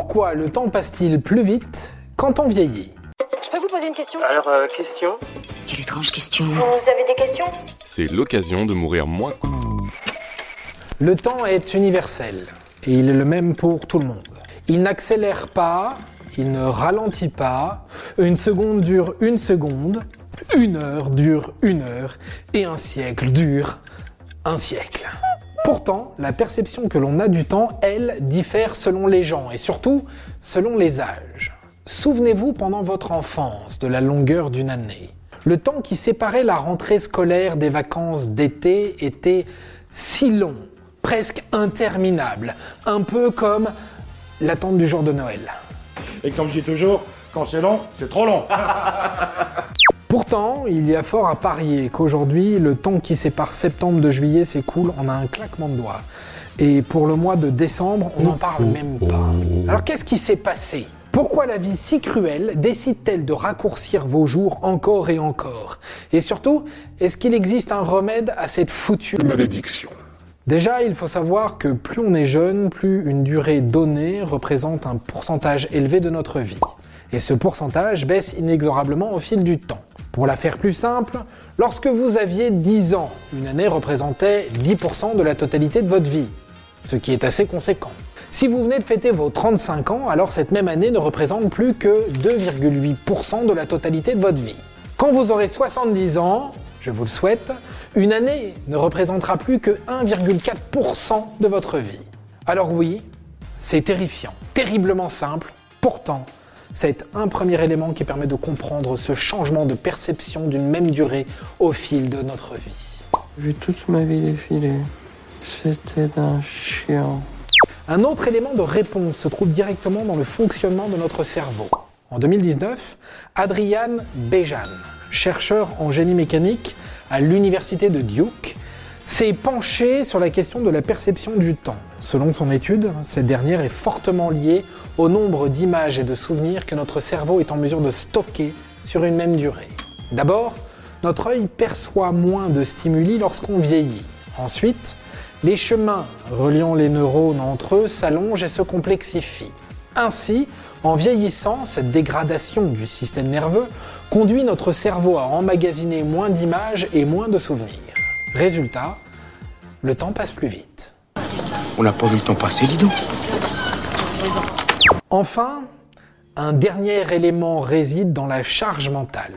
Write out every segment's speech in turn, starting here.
Pourquoi le temps passe-t-il plus vite quand on vieillit Je peux vous poser une question Alors, euh, question Quelle étrange question. Vous avez des questions C'est l'occasion de mourir moins. Le temps est universel et il est le même pour tout le monde. Il n'accélère pas, il ne ralentit pas, une seconde dure une seconde, une heure dure une heure et un siècle dure un siècle. Pourtant, la perception que l'on a du temps, elle, diffère selon les gens et surtout selon les âges. Souvenez-vous pendant votre enfance de la longueur d'une année. Le temps qui séparait la rentrée scolaire des vacances d'été était si long, presque interminable, un peu comme l'attente du jour de Noël. Et comme je dis toujours, quand c'est long, c'est trop long. Pourtant, il y a fort à parier qu'aujourd'hui, le temps qui sépare septembre de juillet s'écoule en un claquement de doigts. Et pour le mois de décembre, on n'en parle même pas. Alors qu'est-ce qui s'est passé? Pourquoi la vie si cruelle décide-t-elle de raccourcir vos jours encore et encore? Et surtout, est-ce qu'il existe un remède à cette foutue Malédiction. Déjà, il faut savoir que plus on est jeune, plus une durée donnée représente un pourcentage élevé de notre vie. Et ce pourcentage baisse inexorablement au fil du temps. Pour la faire plus simple, lorsque vous aviez 10 ans, une année représentait 10% de la totalité de votre vie, ce qui est assez conséquent. Si vous venez de fêter vos 35 ans, alors cette même année ne représente plus que 2,8% de la totalité de votre vie. Quand vous aurez 70 ans, je vous le souhaite, une année ne représentera plus que 1,4% de votre vie. Alors oui, c'est terrifiant, terriblement simple, pourtant, c'est un premier élément qui permet de comprendre ce changement de perception d'une même durée au fil de notre vie. J'ai vu toute ma vie défiler. C'était d'un chien. Un autre élément de réponse se trouve directement dans le fonctionnement de notre cerveau. En 2019, Adrian Bejan, chercheur en génie mécanique à l'université de Duke, s'est penché sur la question de la perception du temps. Selon son étude, cette dernière est fortement liée au nombre d'images et de souvenirs que notre cerveau est en mesure de stocker sur une même durée. D'abord, notre œil perçoit moins de stimuli lorsqu'on vieillit. Ensuite, les chemins reliant les neurones entre eux s'allongent et se complexifient. Ainsi, en vieillissant, cette dégradation du système nerveux conduit notre cerveau à emmagasiner moins d'images et moins de souvenirs. Résultat, le temps passe plus vite. On n'a pas vu le temps passer, dis donc. Enfin, un dernier élément réside dans la charge mentale.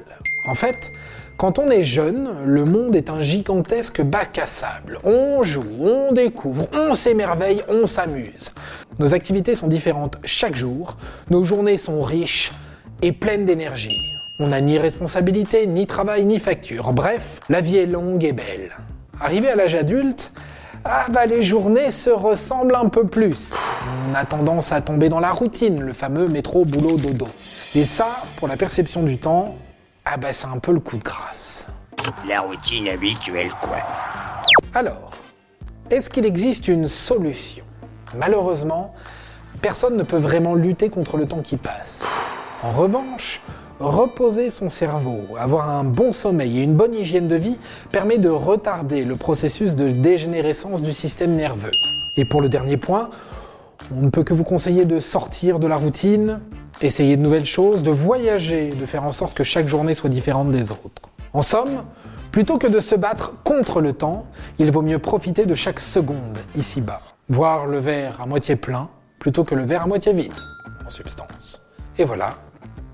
En fait, quand on est jeune, le monde est un gigantesque bac à sable. On joue, on découvre, on s'émerveille, on s'amuse. Nos activités sont différentes chaque jour, nos journées sont riches et pleines d'énergie. On n'a ni responsabilité, ni travail, ni facture. Bref, la vie est longue et belle. Arrivé à l'âge adulte, ah bah les journées se ressemblent un peu plus. On a tendance à tomber dans la routine, le fameux métro boulot dodo. Et ça, pour la perception du temps, ah bah c'est un peu le coup de grâce. La routine habituelle, quoi. Alors, est-ce qu'il existe une solution? Malheureusement, personne ne peut vraiment lutter contre le temps qui passe. En revanche, reposer son cerveau, avoir un bon sommeil et une bonne hygiène de vie permet de retarder le processus de dégénérescence du système nerveux. Et pour le dernier point, on ne peut que vous conseiller de sortir de la routine, essayer de nouvelles choses, de voyager, de faire en sorte que chaque journée soit différente des autres. En somme, plutôt que de se battre contre le temps, il vaut mieux profiter de chaque seconde ici-bas. Voir le verre à moitié plein plutôt que le verre à moitié vide, en substance. Et voilà,